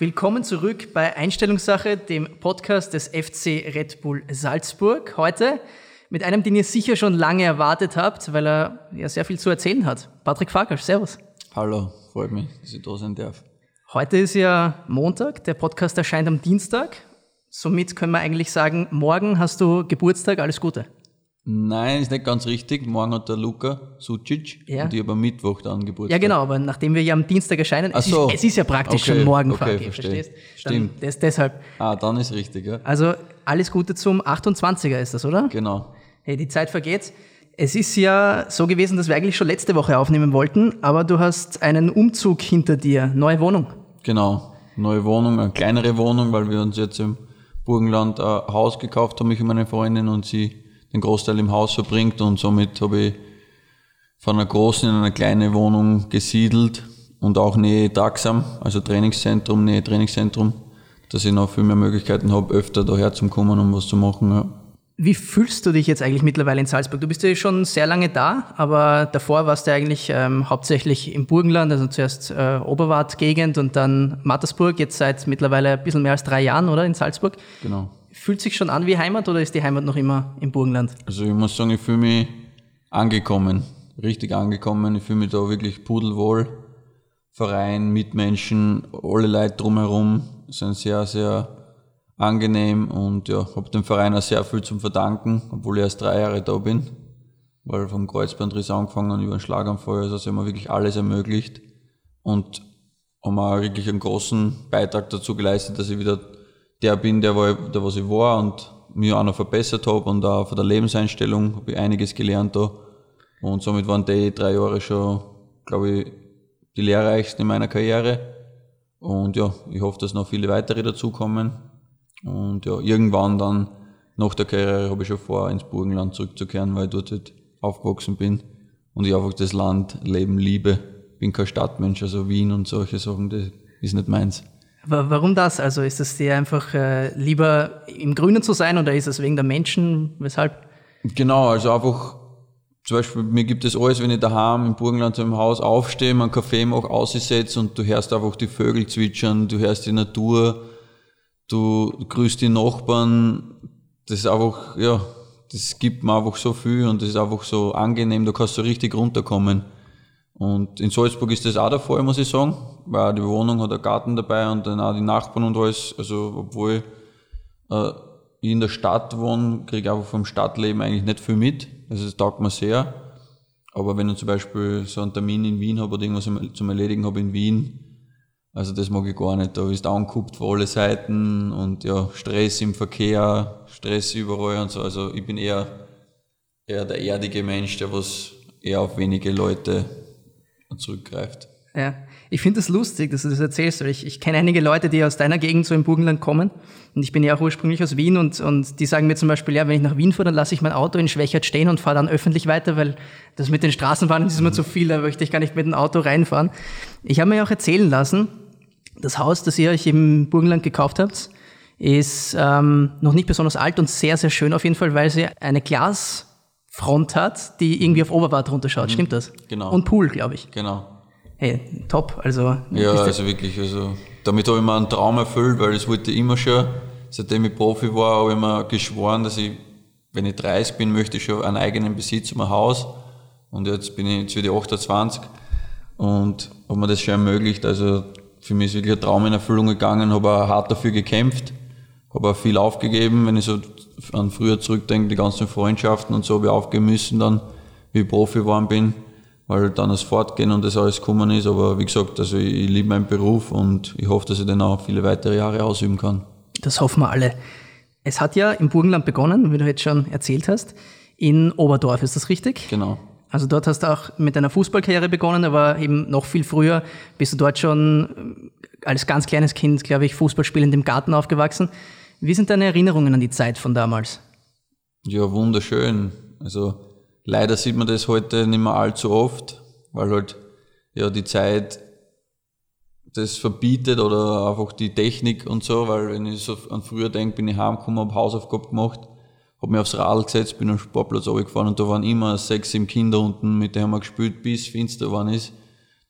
Willkommen zurück bei Einstellungssache, dem Podcast des FC Red Bull Salzburg. Heute mit einem, den ihr sicher schon lange erwartet habt, weil er ja sehr viel zu erzählen hat. Patrick Farkasch, Servus. Hallo, freut mich, dass ich da sein darf. Heute ist ja Montag, der Podcast erscheint am Dienstag. Somit können wir eigentlich sagen, morgen hast du Geburtstag, alles Gute. Nein, ist nicht ganz richtig. Morgen hat der Luca Sucic Ja. und ich habe am Mittwoch dann Geburtstag. Ja, genau, aber nachdem wir ja am Dienstag erscheinen, es, so. ist, es ist ja praktisch Okay, schon morgen, okay, Farki, verstehe. verstehst? Stimmt. Dann, des, deshalb. Ah, dann ist richtig, ja. Also alles Gute zum 28er ist das, oder? Genau. Hey, die Zeit vergeht. Es ist ja so gewesen, dass wir eigentlich schon letzte Woche aufnehmen wollten, aber du hast einen Umzug hinter dir, neue Wohnung. Genau. Neue Wohnung, eine kleinere Wohnung, weil wir uns jetzt im Burgenland ein Haus gekauft haben, ich und meine Freundin, und sie den Großteil im Haus verbringt und somit habe ich von einer großen in eine kleine Wohnung gesiedelt und auch Nähe Taxam, also Trainingszentrum, Nähe Trainingszentrum, dass ich noch viel mehr Möglichkeiten habe, öfter daher zu kommen, um was zu machen. Ja. Wie fühlst du dich jetzt eigentlich mittlerweile in Salzburg? Du bist ja schon sehr lange da, aber davor warst du eigentlich ähm, hauptsächlich im Burgenland, also zuerst äh, Oberwart-Gegend und dann Mattersburg, jetzt seit mittlerweile ein bisschen mehr als drei Jahren, oder, in Salzburg. Genau. Fühlt sich schon an wie Heimat oder ist die Heimat noch immer im Burgenland? Also ich muss sagen, ich fühle mich angekommen, richtig angekommen. Ich fühle mich da wirklich pudelwohl. Verein, Mitmenschen, alle Leute drumherum sind sehr, sehr angenehm und ja, habe dem Verein auch sehr viel zum verdanken, obwohl ich erst drei Jahre da bin. Weil vom Kreuzbandriss angefangen über den Schlaganfall, also haben mir wirklich alles ermöglicht und haben auch wirklich einen großen Beitrag dazu geleistet, dass ich wieder der bin, der, war, der was ich war und mich auch noch verbessert habe und auch von der Lebenseinstellung habe ich einiges gelernt da. Und somit waren die drei Jahre schon, glaube ich, die lehrreichsten in meiner Karriere. Und ja, ich hoffe, dass noch viele weitere dazukommen. Und ja, irgendwann dann nach der Karriere habe ich schon vor, ins Burgenland zurückzukehren, weil ich dort halt aufgewachsen bin und ich einfach das Land, Leben liebe. Bin kein Stadtmensch, also Wien und solche Sachen, das ist nicht meins. Wa- Warum das? Also ist es dir einfach äh, lieber im Grünen zu sein oder ist es wegen der Menschen? Weshalb? Genau, also einfach, zum Beispiel, mir gibt es alles, wenn ich daheim im Burgenland so im Haus aufstehe, meinen Kaffee mache, aussetze und du hörst einfach die Vögel zwitschern, du hörst die Natur, du grüßt die Nachbarn, das ist einfach, ja, das gibt mir einfach so viel und das ist einfach so angenehm, da kannst du richtig runterkommen. Und in Salzburg ist das auch der Fall, muss ich sagen, weil die Wohnung hat einen Garten dabei und dann auch die Nachbarn und alles, also obwohl äh, ich in der Stadt wohne, kriege ich einfach vom Stadtleben eigentlich nicht viel mit. Also das taugt mir sehr. Aber wenn ich zum Beispiel so einen Termin in Wien habe oder irgendwas zum- Erledigen habe in Wien, also das mag ich gar nicht. Da ist angekuppt von alle Seiten und ja, Stress im Verkehr, Stress überall und so. Also ich bin eher, eher der erdige Mensch, der was eher auf wenige Leute zurückgreift. Ja. Ich finde es das lustig, dass du das erzählst, weil ich, ich kenne einige Leute, die aus deiner Gegend so im Burgenland kommen. Und ich bin ja auch ursprünglich aus Wien und, und die sagen mir zum Beispiel, ja, wenn ich nach Wien fahre, dann lasse ich mein Auto in Schwächert stehen und fahre dann öffentlich weiter, weil das mit den Straßenbahnen ist immer zu viel, da möchte ich gar nicht mit dem Auto reinfahren. Ich habe mir auch erzählen lassen, das Haus, das ihr euch im Burgenland gekauft habt, ist ähm, noch nicht besonders alt und sehr, sehr schön auf jeden Fall, weil sie eine Glasfront hat, die irgendwie auf Oberwart runterschaut. Stimmt das? Genau. Und Pool, glaube ich. Genau. Hey, top. Also, Ja, also wirklich, also damit habe ich mir einen Traum erfüllt, weil das wollte immer schon, seitdem ich Profi war, habe ich mir geschworen, dass ich, wenn ich 30 bin, möchte ich schon einen eigenen Besitz, um ein Haus. Und jetzt bin ich, jetzt ich 28 und habe mir das schon ermöglicht. Also für mich ist wirklich ein Traum in Erfüllung gegangen, habe auch hart dafür gekämpft, habe auch viel aufgegeben, wenn ich so an früher zurückdenke, die ganzen Freundschaften und so habe ich aufgeben müssen dann, wie ich Profi geworden bin weil dann das Fortgehen und das alles gekommen ist. Aber wie gesagt, also ich, ich liebe meinen Beruf und ich hoffe, dass ich den auch viele weitere Jahre ausüben kann. das hoffen wir alle. Es hat ja im Burgenland begonnen, wie du jetzt schon erzählt hast, in Oberdorf, ist das richtig? Genau. Also dort hast du auch mit deiner Fußballkarriere begonnen, aber eben noch viel früher bist du dort schon äh, als ganz kleines Kind, glaube ich, Fußballspielend im Garten aufgewachsen. Wie sind deine Erinnerungen an die Zeit von damals? Ja, wunderschön. Also leider sieht man das heute nicht mehr allzu oft, weil halt ja die Zeit das verbietet oder einfach die Technik und so, weil wenn ich so an früher denke, bin ich heimgekommen, habe Hausaufgaben gemacht, habe mich aufs Radl gesetzt, bin am Sportplatz runtergefahren und da waren immer sechs, sieben Kinder unten, mit denen haben wir gespielt, bis finster geworden ist.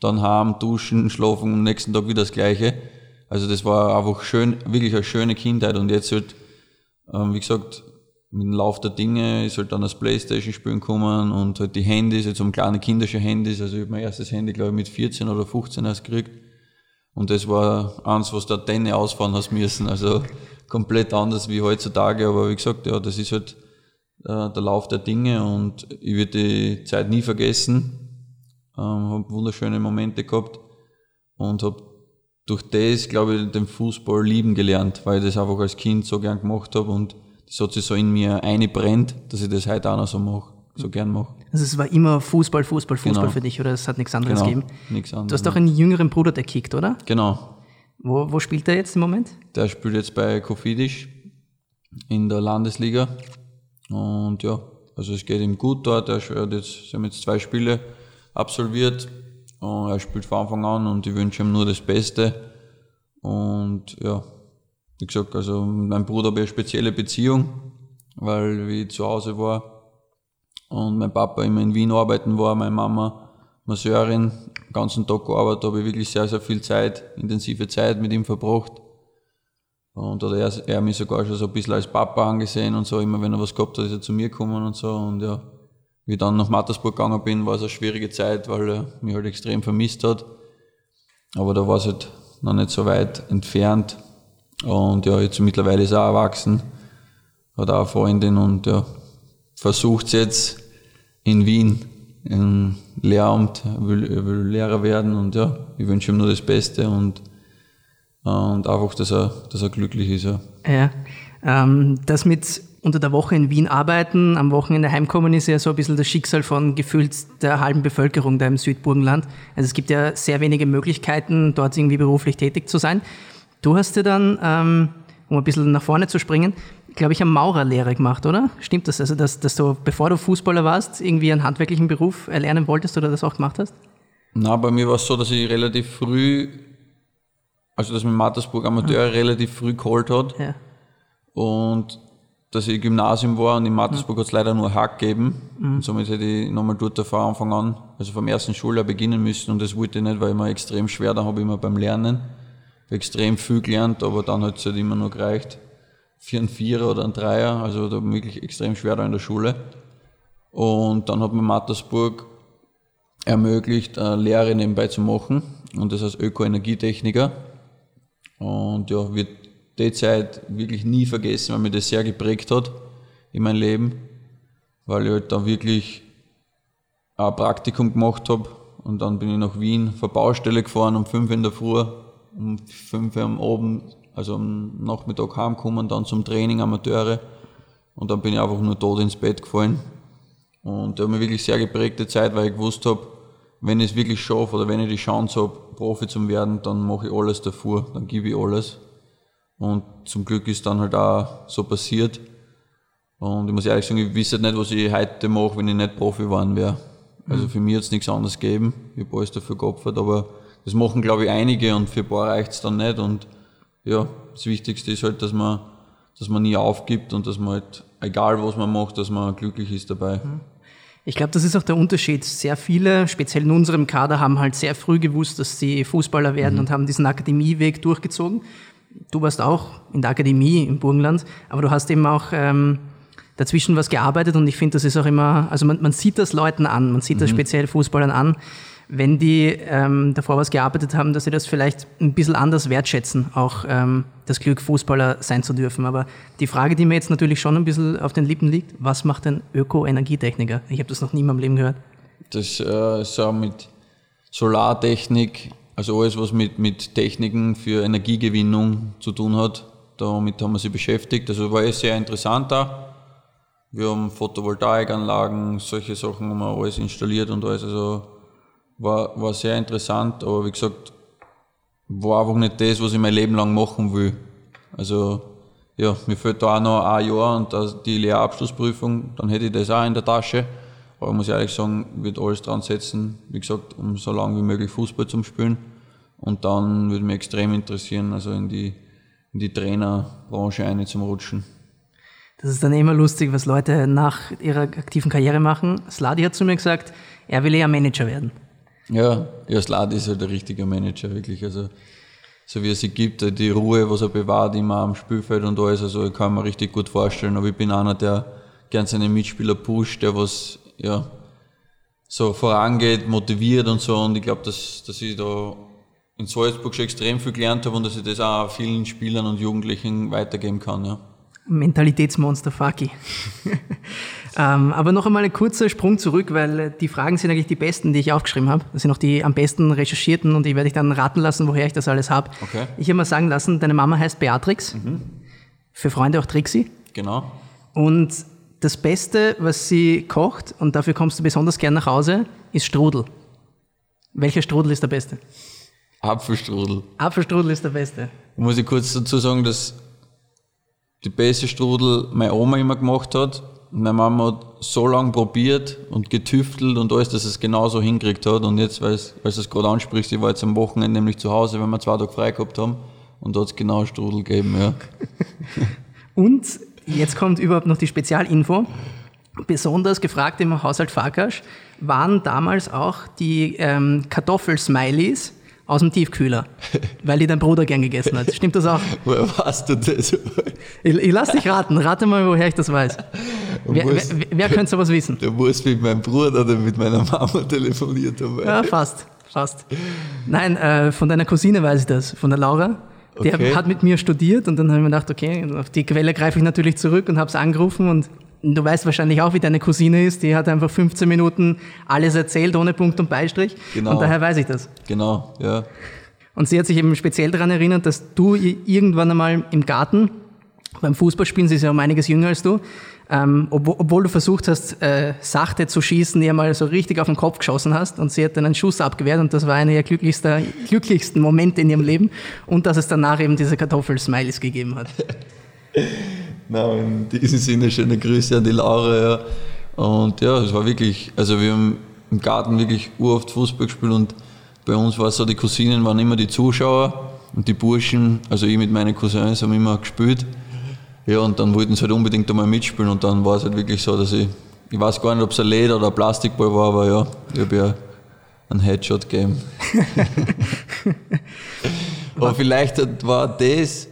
Dann heim, duschen, schlafen, am nächsten Tag wieder das Gleiche. Also das war einfach schön, wirklich eine schöne Kindheit. Und jetzt halt, ähm, wie gesagt, mit dem Lauf der Dinge ist halt dann das Playstation spielen gekommen und halt die Handys, jetzt um kleine kindische Handys, also ich habe mein erstes Handy glaube ich mit 14 oder 15 erst gekriegt. Und das war eins, was der Tenne ausfahren hast müssen, also komplett anders wie heutzutage, aber wie gesagt, ja, das ist halt äh, der Lauf der Dinge und ich werde die Zeit nie vergessen, ähm, habe wunderschöne Momente gehabt und habe durch das, glaube ich, den Fußball lieben gelernt, weil ich das einfach als Kind so gern gemacht habe und das hat sich so in mir eingebrennt, dass ich das heute auch noch so mache, so gern mache. Also es war immer Fußball, Fußball, Fußball Genau. für dich oder es hat nichts anderes Genau, gegeben? nichts anderes. Du hast auch einen jüngeren Bruder, der kickt, oder? Genau. Wo, wo spielt er jetzt im Moment? Der spielt jetzt bei Kofidis in der Landesliga. Und ja, also es geht ihm gut dort. Er hat jetzt, sie haben jetzt zwei Spiele absolviert. Und er spielt von Anfang an und ich wünsche ihm nur das Beste. Und ja, wie gesagt, also mit meinem Bruder habe ich eine spezielle Beziehung, weil wie ich zu Hause war und mein Papa immer in Wien arbeiten war, meine Mama Masseurin, den ganzen Tag gearbeitet, habe ich wirklich sehr, sehr viel Zeit, intensive Zeit mit ihm verbracht. Und hat er, er mich sogar schon so ein bisschen als Papa angesehen und so, immer wenn er was gehabt hat, ist er zu mir gekommen und so. Und ja, wie ich dann nach Mattersburg gegangen bin, war es eine schwierige Zeit, weil er mich halt extrem vermisst hat. Aber da war es halt noch nicht so weit entfernt. Und ja, jetzt mittlerweile ist er auch erwachsen, hat auch eine Freundin und ja, versucht es jetzt in Wien im Lehramt, er will, er will Lehrer werden und ja, ich wünsche ihm nur das Beste und, und einfach, dass er, dass er glücklich ist. Ja. Ja. Ähm, das mit unter der Woche in Wien arbeiten, am Wochenende heimkommen, ist ja so ein bisschen das Schicksal von gefühlt der halben Bevölkerung da im Südburgenland. Also es gibt ja sehr wenige Möglichkeiten, dort irgendwie beruflich tätig zu sein. Du hast dir dann, ähm, um ein bisschen nach vorne zu springen, glaube ich, eine Maurerlehre gemacht, oder? Stimmt das? Also, dass, dass du, bevor du Fußballer warst, irgendwie einen handwerklichen Beruf erlernen wolltest oder das auch gemacht hast? Na, bei mir war es so, dass ich relativ früh, also dass mich Mattersburg Amateur relativ früh geholt hat Ja. und dass ich Gymnasium war und in Mattersburg hat es leider nur Hack gegeben. Und somit hätte ich nochmal dort von Anfang an, also vom ersten Schuljahr beginnen müssen und das wollte ich nicht, weil immer extrem schwer, da habe ich immer beim Lernen extrem viel gelernt, aber dann hat es halt immer nur gereicht. Für einen Vierer oder einen Dreier, also da wirklich extrem schwer da in der Schule. Und dann hat mir Mattersburg ermöglicht, eine Lehre nebenbei zu machen und das als Ökoenergietechniker. Und ja, wird die Zeit wirklich nie vergessen, weil mir das sehr geprägt hat in meinem Leben, weil ich halt da wirklich ein Praktikum gemacht habe und dann bin ich nach Wien vor Baustelle gefahren um 5 in der Früh, um 5 Uhr am Abend, also am Nachmittag heimgekommen, dann zum Training Amateure und dann bin ich einfach nur tot ins Bett gefallen. Und da hat mich wirklich sehr geprägte Zeit, weil ich gewusst habe, wenn ich es wirklich schaffe oder wenn ich die Chance habe, Profi zu werden, dann mache ich alles dafür, dann gebe ich alles. Und zum Glück ist dann halt auch so passiert. Und ich muss ehrlich sagen, ich wüsste nicht, was ich heute mache, wenn ich nicht Profi geworden wäre. Also für mich hat es nichts anderes gegeben. Ich habe alles dafür geopfert, aber das machen, glaube ich, einige und für ein paar reicht es dann nicht. Und ja, das Wichtigste ist halt, dass man, dass man nie aufgibt und dass man halt, egal was man macht, dass man glücklich ist dabei. Ich glaube, das ist auch der Unterschied. Sehr viele, speziell in unserem Kader, haben halt sehr früh gewusst, dass sie Fußballer werden und haben diesen Akademieweg durchgezogen. Du warst auch in der Akademie im Burgenland, aber du hast eben auch ähm, dazwischen was gearbeitet und ich finde, das ist auch immer, also man, man sieht das Leuten an, man sieht das speziell Fußballern an, wenn die ähm, davor was gearbeitet haben, dass sie das vielleicht ein bisschen anders wertschätzen, auch ähm, das Glück, Fußballer sein zu dürfen. Aber die Frage, die mir jetzt natürlich schon ein bisschen auf den Lippen liegt, was macht ein Öko-Energietechniker? Ich habe das noch nie in meinem Leben gehört. Das äh, ist auch mit Solartechnik, also alles, was mit, mit Techniken für Energiegewinnung zu tun hat, damit haben wir sich beschäftigt. Also war eh sehr interessant da. Wir haben Photovoltaikanlagen, solche Sachen haben wir alles installiert und alles. Also war, war sehr interessant, aber wie gesagt, war einfach nicht das, was ich mein Leben lang machen will. Also ja, mir fehlt da auch noch ein Jahr und die Lehrabschlussprüfung, dann hätte ich das auch in der Tasche. Aber ich muss ehrlich sagen, ich würde alles dran setzen, wie gesagt, um so lange wie möglich Fußball zu spielen. Und dann würde mich extrem interessieren, also in die, in die Trainerbranche eine zum Rutschen. Das ist dann immer lustig, was Leute nach ihrer aktiven Karriere machen. Sladi hat zu mir gesagt, er will eher Manager werden. Ja, ja, Slad ist halt der richtige Manager, wirklich. Also so wie er sie gibt, die Ruhe, was er bewahrt, immer am Spielfeld und alles. Also ich kann mir richtig gut vorstellen. Aber ich bin einer, der gern seine Mitspieler pusht, der was ja so vorangeht, motiviert und so. Und ich glaube, dass, dass ich da in Salzburg schon extrem viel gelernt habe und dass ich das auch vielen Spielern und Jugendlichen weitergeben kann. Ja. Mentalitätsmonster, Faki. ähm, aber noch einmal ein kurzer Sprung zurück, weil die Fragen sind eigentlich die besten, die ich aufgeschrieben habe. Das sind auch die am besten recherchierten und die werde ich dann raten lassen, woher ich das alles habe. Okay. Ich habe mal sagen lassen, deine Mama heißt Beatrix. Mhm. Für Freunde auch Trixie. Genau. Und das Beste, was sie kocht, und dafür kommst du besonders gern nach Hause, ist Strudel. Welcher Strudel ist der beste? Apfelstrudel. Apfelstrudel ist der beste. Muss ich kurz dazu sagen, dass die beste Strudel meine Oma immer gemacht hat. Meine Mama hat so lange probiert und getüftelt und alles, dass es genauso hinkriegt hat. Und jetzt, weil du es gerade ansprichst, ich war jetzt am Wochenende nämlich zu Hause, wenn wir zwei Tage frei gehabt haben. Und da hat es genau Strudel gegeben, ja. und jetzt kommt überhaupt noch die Spezialinfo. Besonders gefragt im Haushalt Farkasch waren damals auch die ähm, Kartoffelsmileys aus dem Tiefkühler, weil die dein Bruder gern gegessen hat. Stimmt das auch? Woher weißt du das? Ich, ich lass dich raten. Rate mal, woher ich das weiß. Wer, musst, wer, wer könnte sowas wissen? Du musst mit meinem Bruder oder mit meiner Mama telefoniert haben. Ja, fast. Fast. Nein, äh, von deiner Cousine weiß ich das, von der Laura. Die okay. hat mit mir studiert und dann habe ich mir gedacht, okay, auf die Quelle greife ich natürlich zurück und habe es angerufen und du weißt wahrscheinlich auch, wie deine Cousine ist, die hat einfach 15 Minuten alles erzählt, ohne Punkt und Beistrich. Genau. Und daher weiß ich das. Genau, ja. Und sie hat sich eben speziell daran erinnert, dass du irgendwann einmal im Garten, beim Fußballspielen, sie ist ja um einiges jünger als du, ähm, obwohl, obwohl, du versucht hast, äh, sachte zu schießen, ihr mal so richtig auf den Kopf geschossen hast und sie hat dann einen Schuss abgewehrt und das war einer der glücklichsten, Momente in ihrem Leben und dass es danach eben diese Kartoffelsmileys gegeben hat. Na, in diesem Sinne schöne Grüße an die Laura. Ja. Und ja, es war wirklich, also wir haben im Garten wirklich uroft Fußball gespielt und bei uns war es so, die Cousinen waren immer die Zuschauer und die Burschen, also ich mit meinen Cousins, haben immer gespielt. Ja, und dann wollten sie halt unbedingt einmal mitspielen und dann war es halt wirklich so, dass ich, ich weiß gar nicht, ob es ein Leder oder ein Plastikball war, aber ja, ich habe ja einen Headshot gegeben. aber vielleicht war das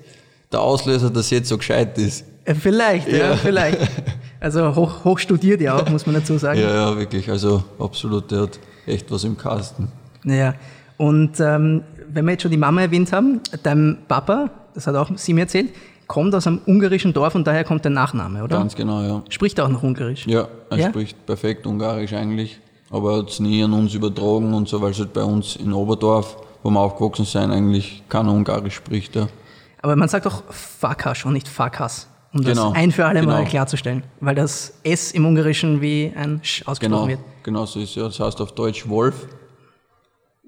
der Auslöser, dass jetzt so gescheit ist. Äh, vielleicht, ja, ja vielleicht. Also hoch, hoch studiert ja auch, muss man dazu sagen. Ja, ja, wirklich. Also absolut, der hat echt was im Kasten. Naja, und ähm, wenn wir jetzt schon die Mama erwähnt haben, dein Papa, das hat auch sie mir erzählt, kommt aus einem ungarischen Dorf und daher kommt der Nachname, oder? Ganz genau, ja. Spricht er auch noch Ungarisch? Ja, er ja? spricht perfekt Ungarisch eigentlich, aber er hat es nie an uns übertragen und so, weil es halt bei uns in Oberdorf, wo wir aufgewachsen sind, eigentlich keiner Ungarisch spricht. Ja. Aber man sagt auch Fakas und nicht Fakas um genau. das ein für alle genau. Mal klarzustellen, weil das S im Ungarischen wie ein Sch ausgesprochen genau. wird. Genau so ist ja. Das heißt auf Deutsch Wolf.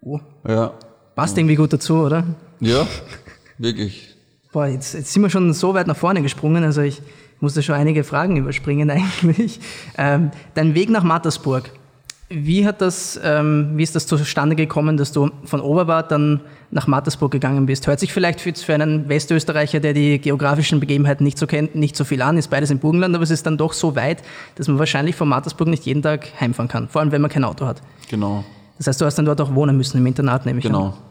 Oh. Ja. Passt irgendwie gut dazu, oder? Ja, wirklich. Boah, jetzt, jetzt sind wir schon so weit nach vorne gesprungen, also ich musste schon einige Fragen überspringen eigentlich. Ähm, dein Weg nach Mattersburg, wie, hat das, ähm, wie ist das zustande gekommen, dass du von Oberbad dann nach Mattersburg gegangen bist? Hört sich vielleicht für, einen Westösterreicher, der die geografischen Begebenheiten nicht so kennt, nicht so viel an, ist beides im Burgenland, aber es ist dann doch so weit, dass man wahrscheinlich von Mattersburg nicht jeden Tag heimfahren kann, vor allem wenn man kein Auto hat. Genau. Das heißt, du hast dann dort auch wohnen müssen, im Internat nehme ich genau. an. Genau.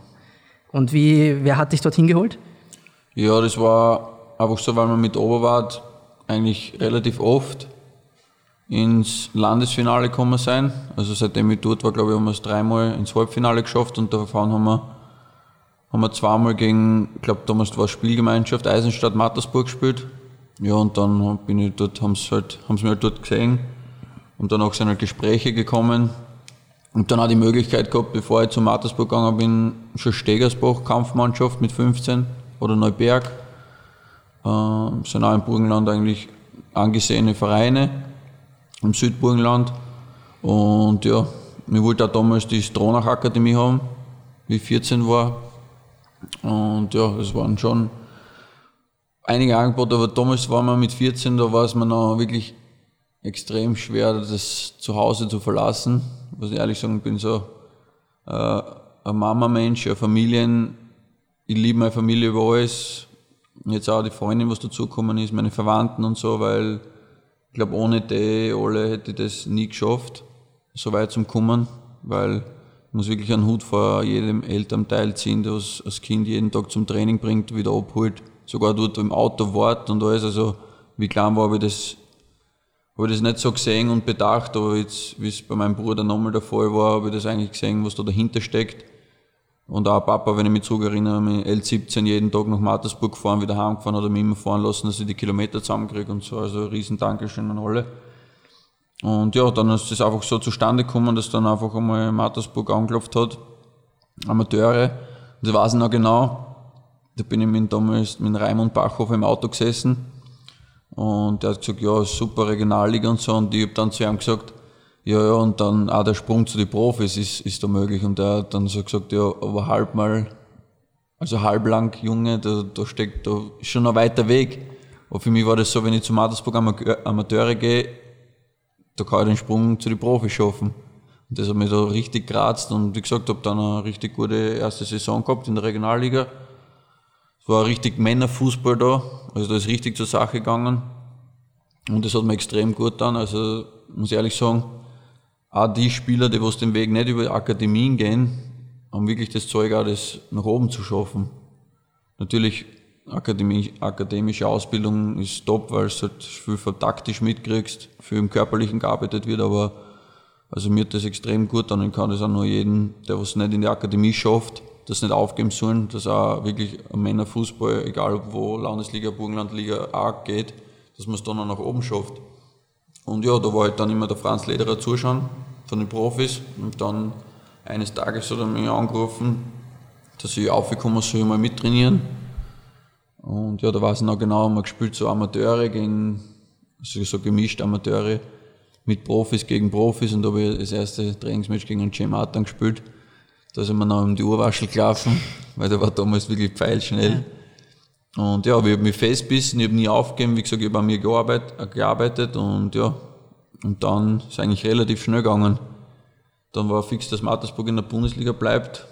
Und wie, wer hat dich dorthin geholt? Ja, das war einfach so, weil man mit Oberwart eigentlich relativ oft ins Landesfinale gekommen sein. Also seitdem ich dort war, glaube ich, haben wir es dreimal ins Halbfinale geschafft und davon haben wir, haben wir zweimal gegen, ich glaube damals war Spielgemeinschaft Eisenstadt Mattersburg gespielt. Ja, und dann bin ich dort, haben sie halt, haben sie mich halt dort gesehen und danach sind halt Gespräche gekommen. Und dann auch die Möglichkeit gehabt, bevor ich zu Mattersburg gegangen bin, schon Stegersbach Kampfmannschaft mit 15 oder Neuberg. Äh, sind auch im Burgenland eigentlich angesehene Vereine im Südburgenland. Und ja, ich wollte auch damals die Stronach Akademie haben, wie ich 14 war. Und ja, es waren schon einige Angebote, aber damals war man mit 14, da war es mir noch wirklich extrem schwer, das zu Hause zu verlassen. Muss ich ehrlich sagen, ich bin so äh, ein Mama-Mensch, ein Familien, ich liebe meine Familie über alles. Jetzt auch die Freundin, was dazugekommen ist, meine Verwandten und so, weil ich glaube, ohne die alle hätte ich das nie geschafft, so weit zu kommen, weil muss wirklich einen Hut vor jedem Elternteil ziehen, der das Kind jeden Tag zum Training bringt, wieder abholt, sogar dort im Auto wartet und alles. Also wie klein war, habe ich das, habe ich das nicht so gesehen und bedacht, aber jetzt, wie es bei meinem Bruder nochmal der Fall war, habe ich das eigentlich gesehen, was da dahinter steckt. Und auch Papa, wenn ich mich zurückerinnere, mit L17 jeden Tag nach Mattersburg gefahren, wieder heimgefahren, hat er mich immer fahren lassen, dass ich die Kilometer zusammenkriege und so. Also ein riesen Dankeschön an alle. Und ja, dann ist das einfach so zustande gekommen, dass dann einfach einmal Mattersburg angeklopft hat, Amateure. Und ich weiß noch genau, da bin ich mit, damals mit Raimund Bachhofer im Auto gesessen und der hat gesagt, ja, super Regionalliga und so. Und ich habe dann zu ihm gesagt, ja, ja, und dann auch der Sprung zu den Profis ist, ist da möglich. Und er hat dann so gesagt, ja, aber halb mal, also halblang Junge, da, da steckt, da ist schon ein weiter Weg. Aber für mich war das so, wenn ich zum Mattersburg Amateure gehe, da kann ich den Sprung zu den Profis schaffen. Und das hat mich da richtig geratzt und wie gesagt, habe dann eine richtig gute erste Saison gehabt in der Regionalliga. Es war richtig Männerfußball da, also da ist richtig zur Sache gegangen. Und das hat mir extrem gut getan. Also muss ich ehrlich sagen, auch die Spieler, die was den Weg nicht über Akademien gehen, haben wirklich das Zeug auch, das nach oben zu schaffen. Natürlich, akademische Ausbildung ist top, weil du halt viel taktisch mitkriegst, viel im Körperlichen gearbeitet wird, aber also mir hat das extrem gut und kann das auch nur jeden, der was nicht in die Akademie schafft, das nicht aufgeben sollen, dass auch wirklich Männerfußball, egal wo Landesliga, Burgenlandliga auch geht, dass man es dann auch nach oben schafft. Und ja, da war halt dann immer der Franz Lederer zuschauen von den Profis. Und dann eines Tages hat er mich angerufen, dass ich aufgekommen soll, mal mittrainieren. Und ja, da weiß ich noch genau, haben gespielt so Amateure gegen, also so gemischt Amateure mit Profis gegen Profis und da habe ich das erste Trainingsmatch gegen einen Jay Martin gespielt. Da sind wir noch um die Uhrwaschel gelaufen, weil der war damals wirklich pfeilschnell. Und ja, ich habe mich festbissen, ich habe nie aufgegeben, wie gesagt, ich habe an mir gearbeitet, gearbeitet und ja, und dann ist eigentlich relativ schnell gegangen. Dann war fix, dass Mattersburg in der Bundesliga bleibt.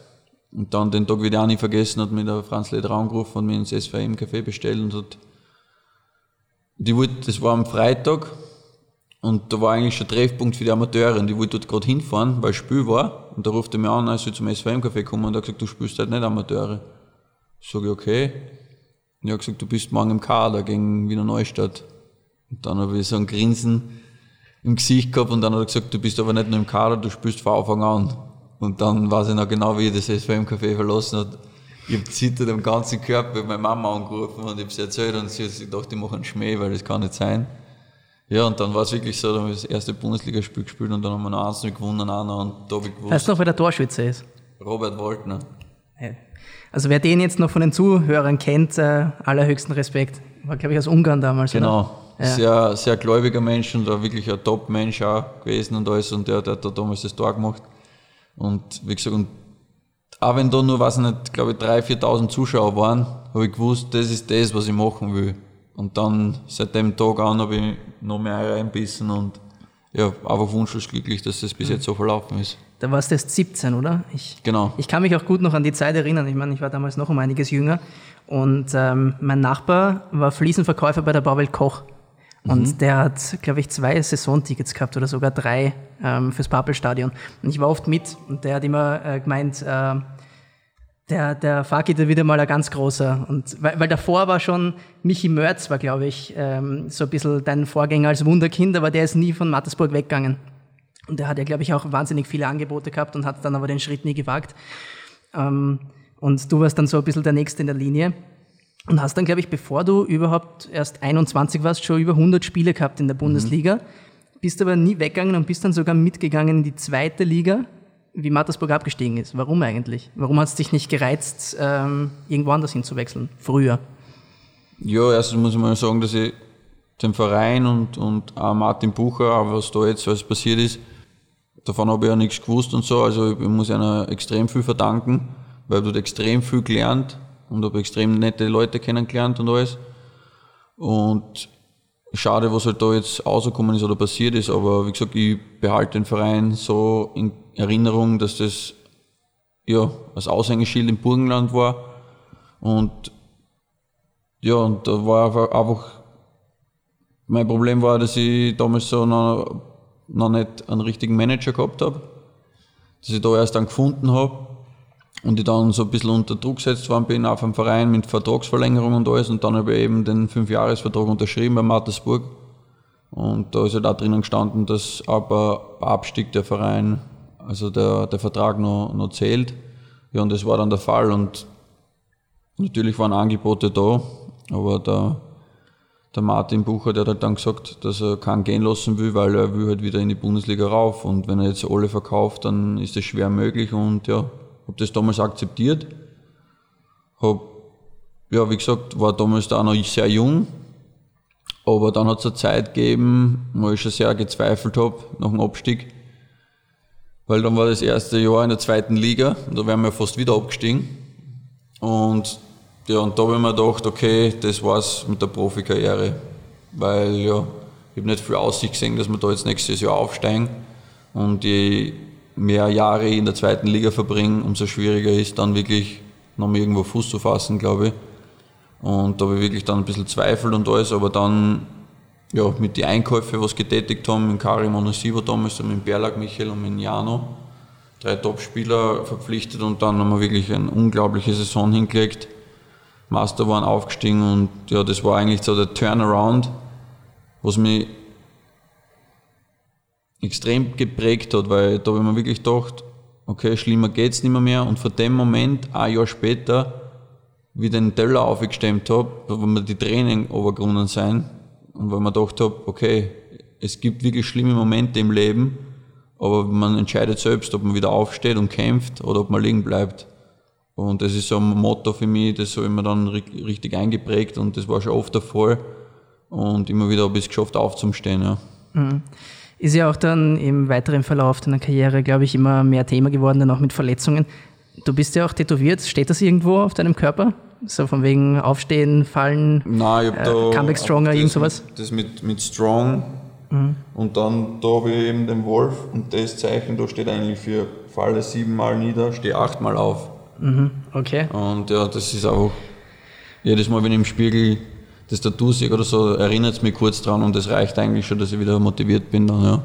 Und dann den Tag wieder auch nicht vergessen, hat mir der Franz Leder angerufen und mir ins SVM Café bestellt und hat, die wollte, das war am Freitag und da war eigentlich schon Treffpunkt für die Amateure und die wollte dort gerade hinfahren, weil Spiel war. Und da ruft er mir an, als ich zum SVM Café komme und hat gesagt, du spielst halt nicht Amateure. Ich, okay. Und ich habe gesagt, du bist morgen im Kader gegen Wiener Neustadt. Und dann habe ich so ein Grinsen im Gesicht gehabt und dann hat er gesagt, du bist aber nicht nur im Kader, du spielst von Anfang an. Und dann weiß ich noch genau, wie ich das SVM-Café verlassen hat. Ich habe zittert am ganzen Körper, meine Mama angerufen und ich habe sie erzählt und sie hat gedacht, ich mache einen Schmäh, weil das kann nicht sein. Ja, und dann war es wirklich so, dann habe ich das erste Bundesligaspiel gespielt und dann haben wir noch eins gewonnen, einer und da habe ich gewusst. Weißt du noch, wer der Torschütze ist? Robert Woltner. Also wer den jetzt noch von den Zuhörern kennt, äh, allerhöchsten Respekt. War, glaube ich, aus Ungarn damals. Genau. Ja. Sehr, sehr gläubiger Mensch und da wirklich ein Top-Mensch auch gewesen und alles und der, der hat da damals das Tor gemacht. Und wie gesagt, und auch wenn da nur, weiß ich nicht, glaube ich, 3.000, 4.000 Zuschauer waren, habe ich gewusst, das ist das, was ich machen will. Und dann, seit dem Tag an, habe ich noch mehr reinbissen und ja, einfach wunschlos glücklich, dass das bis jetzt so verlaufen ist. Da warst du erst 17, oder? Ich, Genau. Ich kann mich auch gut noch an die Zeit erinnern. Ich meine, ich war damals noch um einiges jünger. Und ähm, mein Nachbar war Fliesenverkäufer bei der Bauwelt Koch. Und der hat, glaube ich, zwei Saisontickets gehabt oder sogar drei ähm, fürs Papelstadion. Und ich war oft mit und der hat immer äh, gemeint, äh, der, der Faki, der wieder mal ein ganz großer. Und weil, weil davor war schon Michi Mörz, war, glaube ich, ähm, so ein bisschen dein Vorgänger als Wunderkind, aber der ist nie von Mattersburg weggegangen. Und der hat ja, glaube ich, auch wahnsinnig viele Angebote gehabt und hat dann aber den Schritt nie gewagt. Ähm, und du warst dann so ein bisschen der Nächste in der Linie. Und hast dann, glaube ich, bevor du überhaupt erst 21 warst, schon über 100 Spiele gehabt in der Bundesliga. Bist aber nie weggegangen und bist dann sogar mitgegangen in die zweite Liga, wie Mattersburg abgestiegen ist. Warum eigentlich? Warum hat es dich nicht gereizt, ähm, irgendwo anders hinzuwechseln? Früher. Ja, erstens muss ich mal sagen, dass ich den Verein und, und auch Martin Bucher, auch was da jetzt alles passiert ist, davon habe ich ja nichts gewusst und so. Also ich muss einer extrem viel verdanken, weil ich dort extrem viel gelernt und habe extrem nette Leute kennengelernt und alles. Und schade, was halt da jetzt rausgekommen ist oder passiert ist, aber wie gesagt, ich behalte den Verein so in Erinnerung, dass das ja als Aushängeschild im Burgenland war. Und ja, und da war einfach, einfach mein Problem war, dass ich damals so noch, noch nicht einen richtigen Manager gehabt habe. dass ich da erst dann gefunden habe und ich dann so ein bisschen unter Druck gesetzt worden bin auf dem Verein mit Vertragsverlängerung und alles und dann habe ich eben den Fünfjahresvertrag unterschrieben bei Mattersburg und da ist ja halt da drinnen gestanden, dass aber Abstieg der Verein, also der, der Vertrag noch, noch zählt. Ja, und das war dann der Fall und natürlich waren Angebote da, aber der, der Martin Bucher, der hat halt dann gesagt, dass er keinen gehen lassen will, weil er will halt wieder in die Bundesliga rauf. Und wenn er jetzt alle verkauft, dann ist das schwer möglich. Und ja, habe das damals akzeptiert. Hab, ja, wie gesagt, war damals da noch sehr jung, aber dann hat es eine Zeit gegeben, wo ich schon sehr gezweifelt habe nach dem Abstieg, weil dann war das erste Jahr in der zweiten Liga, und da wären wir fast wieder abgestiegen. Und ja, und da habe ich mir gedacht, okay, das war's mit der Profikarriere. Weil ja, ich habe nicht viel Aussicht gesehen, dass wir da jetzt nächstes Jahr aufsteigen. Und je mehr Jahre in der zweiten Liga verbringen, umso schwieriger ist dann wirklich noch mal irgendwo Fuß zu fassen, glaube ich. Und da habe ich wirklich dann ein bisschen Zweifel und alles, aber dann ja, mit den Einkäufen, was getätigt haben, mit Karim Onasivo damals, mit Berlag Michael und mit Jano, drei Top-Spieler verpflichtet und dann haben wir wirklich eine unglaubliche Saison hingelegt Master waren aufgestiegen und ja, das war eigentlich so der Turnaround, was mich extrem geprägt hat, weil da habe ich mir wirklich gedacht, okay, schlimmer geht's nicht mehr, mehr. und von dem Moment, ein Jahr später, wie ich den Teller aufgestemmt habe, wo mir die Tränen übergerunnen sind und weil mir gedacht habe, okay, es gibt wirklich schlimme Momente im Leben, aber man entscheidet selbst, ob man wieder aufsteht und kämpft oder ob man liegen bleibt. Und das ist so ein Motto für mich, das habe ich mir dann richtig eingeprägt und das war schon oft der Fall. Und immer wieder habe ich es geschafft, aufzustehen. Ja. Mhm. Ist ja auch dann im weiteren Verlauf deiner Karriere, glaube ich, immer mehr Thema geworden, dann auch mit Verletzungen. Du bist ja auch tätowiert. Steht das irgendwo auf deinem Körper? So von wegen Aufstehen, Fallen, Nein, ich hab äh, da Comeback Stronger, das irgend sowas? Mit, das mit, mit Strong mhm. und dann da habe ich eben den Wolf und das Zeichen, da steht eigentlich für Falle siebenmal nieder, stehe achtmal auf. Mhm, okay. Und ja, das ist auch jedes Mal, wenn ich im Spiegel das Tattoo sehe oder so, erinnert es mich kurz dran und das reicht eigentlich schon, dass ich wieder motiviert bin dann, ja.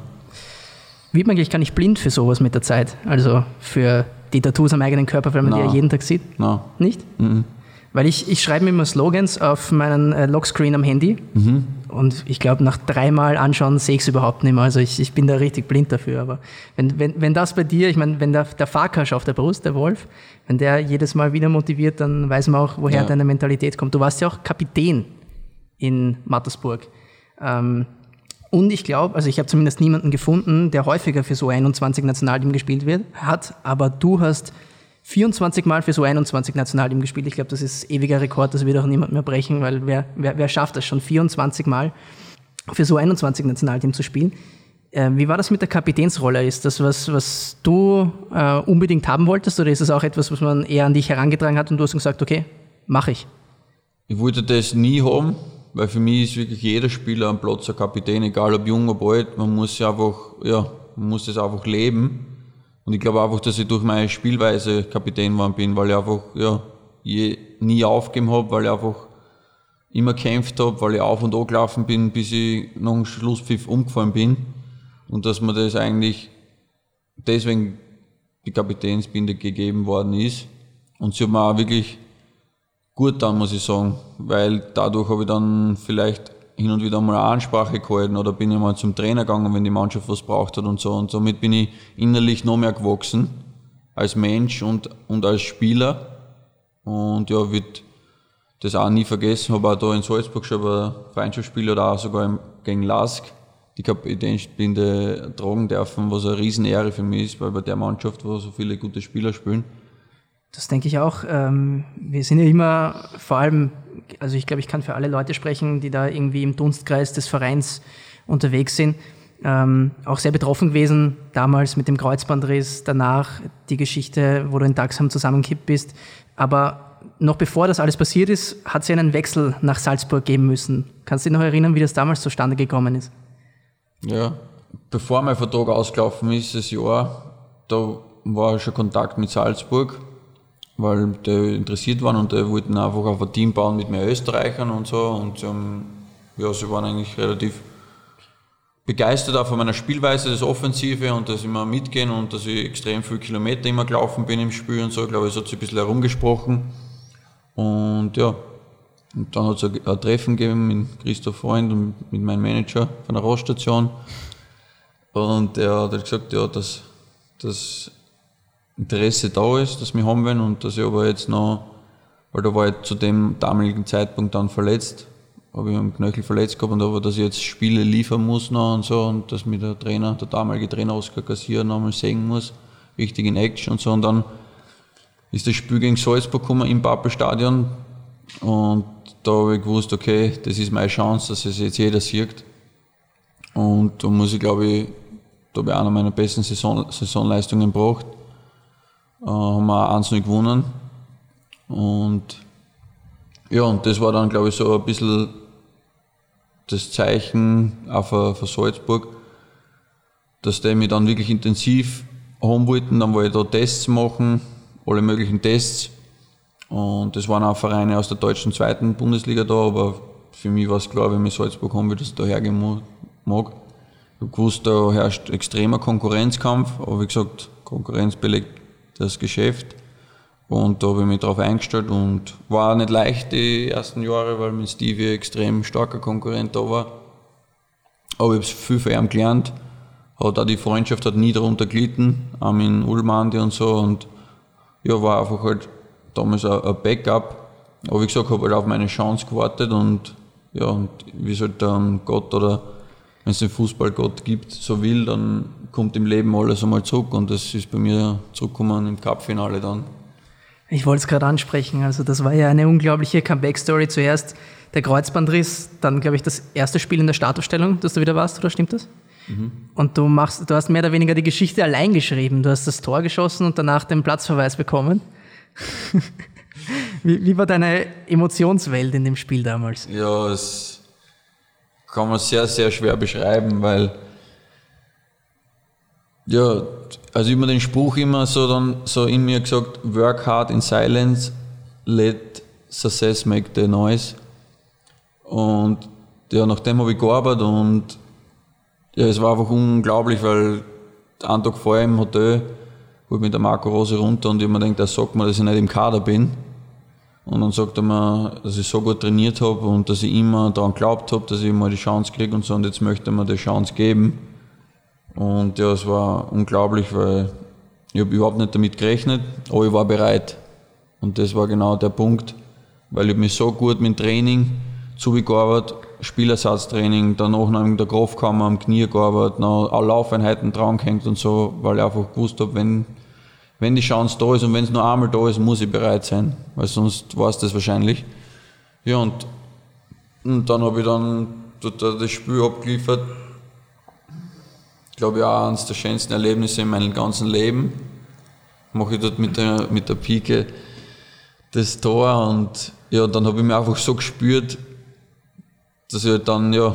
Wird man eigentlich gar nicht blind für sowas mit der Zeit? Also für die Tattoos am eigenen Körper, weil man Nein. die ja jeden Tag sieht? Nein. Nicht? Mhm. Weil ich, ich schreibe mir immer Slogans auf meinen äh, Lockscreen am Handy mhm. und ich glaube, nach dreimal anschauen sehe ich es überhaupt nicht mehr. Also ich, ich bin da richtig blind dafür. Aber wenn, wenn, wenn das bei dir, ich meine, wenn der, der Farkas auf der Brust, der Wolf, wenn der jedes Mal wieder motiviert, dann weiß man auch, woher ja. deine Mentalität kommt. Du warst ja auch Kapitän in Mattersburg. Ähm, und ich glaube, also ich habe zumindest niemanden gefunden, der häufiger für so 21 Nationalteam gespielt wird, hat, aber du hast 24 Mal für so 21 Nationalteam gespielt. Ich glaube, das ist ewiger Rekord, das wird auch niemand mehr brechen, weil wer, wer, wer schafft das schon 24 Mal für so 21 Nationalteam zu spielen? Äh, wie war das mit der Kapitänsrolle? Ist das was, was du äh, unbedingt haben wolltest oder ist das auch etwas, was man eher an dich herangetragen hat und du hast gesagt, okay, mache ich? Ich wollte das nie haben, weil für mich ist wirklich jeder Spieler am Platz ein Kapitän, egal ob jung oder alt. Man muss ja einfach, ja, man muss das einfach leben. Und ich glaube einfach, dass ich durch meine Spielweise Kapitän geworden bin, weil ich einfach ja, je, nie aufgegeben habe, weil ich einfach immer kämpft habe, weil ich auf und an gelaufen bin, bis ich nach dem Schlusspfiff umgefallen bin. Und dass mir das eigentlich deswegen die Kapitänsbinde gegeben worden ist. Und sie hat mir auch wirklich gut dann, muss ich sagen, weil dadurch habe ich dann vielleicht hin und wieder mal eine Ansprache gehalten oder bin ich mal zum Trainer gegangen, wenn die Mannschaft was braucht hat und so. Und somit bin ich innerlich noch mehr gewachsen als Mensch und, und als Spieler. Und ja, wird das auch nie vergessen. Habe auch da in Salzburg schon ein Freundschaftsspiel oder auch sogar gegen Lask die Kapitänsbinde tragen dürfen, was eine Riesenehre für mich ist, weil bei der Mannschaft, wo so viele gute Spieler spielen. Das denke ich auch. Ähm, wir sind ja immer vor allem also ich glaube, ich kann für alle Leute sprechen, die da irgendwie im Dunstkreis des Vereins unterwegs sind. Ähm, auch sehr betroffen gewesen, damals mit dem Kreuzbandriss, danach die Geschichte, wo du in Daxham zusammengekippt bist. Aber noch bevor das alles passiert ist, hat es einen Wechsel nach Salzburg geben müssen. Kannst du dich noch erinnern, wie das damals zustande gekommen ist? Ja, bevor mein Vertrag ausgelaufen ist, das Jahr, da war schon Kontakt mit Salzburg weil die interessiert waren und die wollten einfach auf ein Team bauen mit mehr Österreichern und so. Und ähm, ja, sie waren eigentlich relativ begeistert auch von meiner Spielweise, das Offensive und dass ich immer mitgehen und dass ich extrem viele Kilometer immer gelaufen bin im Spiel und so. Ich glaube, es hat sich ein bisschen herumgesprochen. Und ja, und dann hat es ein Treffen gegeben mit Christoph Freund und mit meinem Manager von der Roststation. Und er hat gesagt, ja, dass das Interesse da ist, dass wir haben wollen und dass ich aber jetzt noch, weil da war ich zu dem damaligen Zeitpunkt dann verletzt, habe ich am Knöchel verletzt gehabt und aber, dass ich jetzt Spiele liefern muss noch und so und dass mir der Trainer, der damalige Trainer Oskar Kassier nochmal sehen muss, richtig in Action und so und dann ist das Spiel gegen Salzburg gekommen im Pappelstadion und da habe ich gewusst, okay, das ist meine Chance, dass es jetzt jeder sieht. Und da muss ich, glaube ich, da habe ich einer meiner besten Saison, Saisonleistungen gebracht. Äh, haben wir auch 1 gewonnen. Und ja, und das war dann, glaube ich, so ein bisschen das Zeichen auch für, für Salzburg, dass die mich dann wirklich intensiv haben wollten. Dann wollte ich da Tests machen, alle möglichen Tests. Und es waren auch Vereine aus der deutschen zweiten Bundesliga da, aber für mich war es klar, wenn ich Salzburg haben will, dass da hergehen mag. Ich habe gewusst, da herrscht extremer Konkurrenzkampf, aber wie gesagt, Konkurrenz belegt das Geschäft. Und da habe ich mich darauf eingestellt und war nicht leicht die ersten Jahre, weil mit Stevie extrem starker Konkurrent da war. Aber ich habe viel von ihm gelernt. Hat auch die Freundschaft hat nie darunter gelitten, auch mit Ulmandi und so. Und ja, war einfach halt damals ein Backup. Aber wie gesagt, habe halt auf meine Chance gewartet und ja, und wie es halt dann Gott oder wenn es den Fußballgott gibt, so will, dann kommt im Leben alles einmal zurück und das ist bei mir zurückgekommen im Cup-Finale dann. Ich wollte es gerade ansprechen, also das war ja eine unglaubliche Comeback-Story. Zuerst der Kreuzbandriss, dann glaube ich das erste Spiel in der Startaufstellung, dass du wieder warst, oder stimmt das? Mhm. Und du machst, du hast mehr oder weniger die Geschichte allein geschrieben. Du hast das Tor geschossen und danach den Platzverweis bekommen. wie, wie war deine Emotionswelt in dem Spiel damals? Ja, es kann man sehr, sehr schwer beschreiben, weil ja, also immer den Spruch immer so dann so in mir gesagt, work hard in silence, let success make the noise. Und ja, nachdem habe ich gearbeitet und ja, es war einfach unglaublich, weil einen Tag vorher im Hotel holt mich der Marco Rose runter und ich mir denke, er sagt mir, dass ich nicht im Kader bin. Und dann sagt er mir, dass ich so gut trainiert habe und dass ich immer daran geglaubt habe, dass ich mal die Chance kriege und so und jetzt möchte er mir die Chance geben. Und ja, es war unglaublich, weil ich habe überhaupt nicht damit gerechnet, aber ich war bereit. Und das war genau der Punkt, weil ich mich so gut mit dem Training zugearbeitet, Spielersatztraining, danach noch in der Kraftkammer am Knie gearbeitet, noch Laufeinheiten dran gehängt und so, weil ich einfach gewusst habe, wenn wenn die Chance da ist und wenn es nur einmal da ist, muss ich bereit sein, weil sonst war es das wahrscheinlich. Ja, und, und dann habe ich dann das Spiel abgeliefert. Ich glaube, auch eines der schönsten Erlebnisse in meinem ganzen Leben. Mache ich dort mit der, mit der Pike das Tor und ja, dann habe ich mich einfach so gespürt, dass ich halt dann ja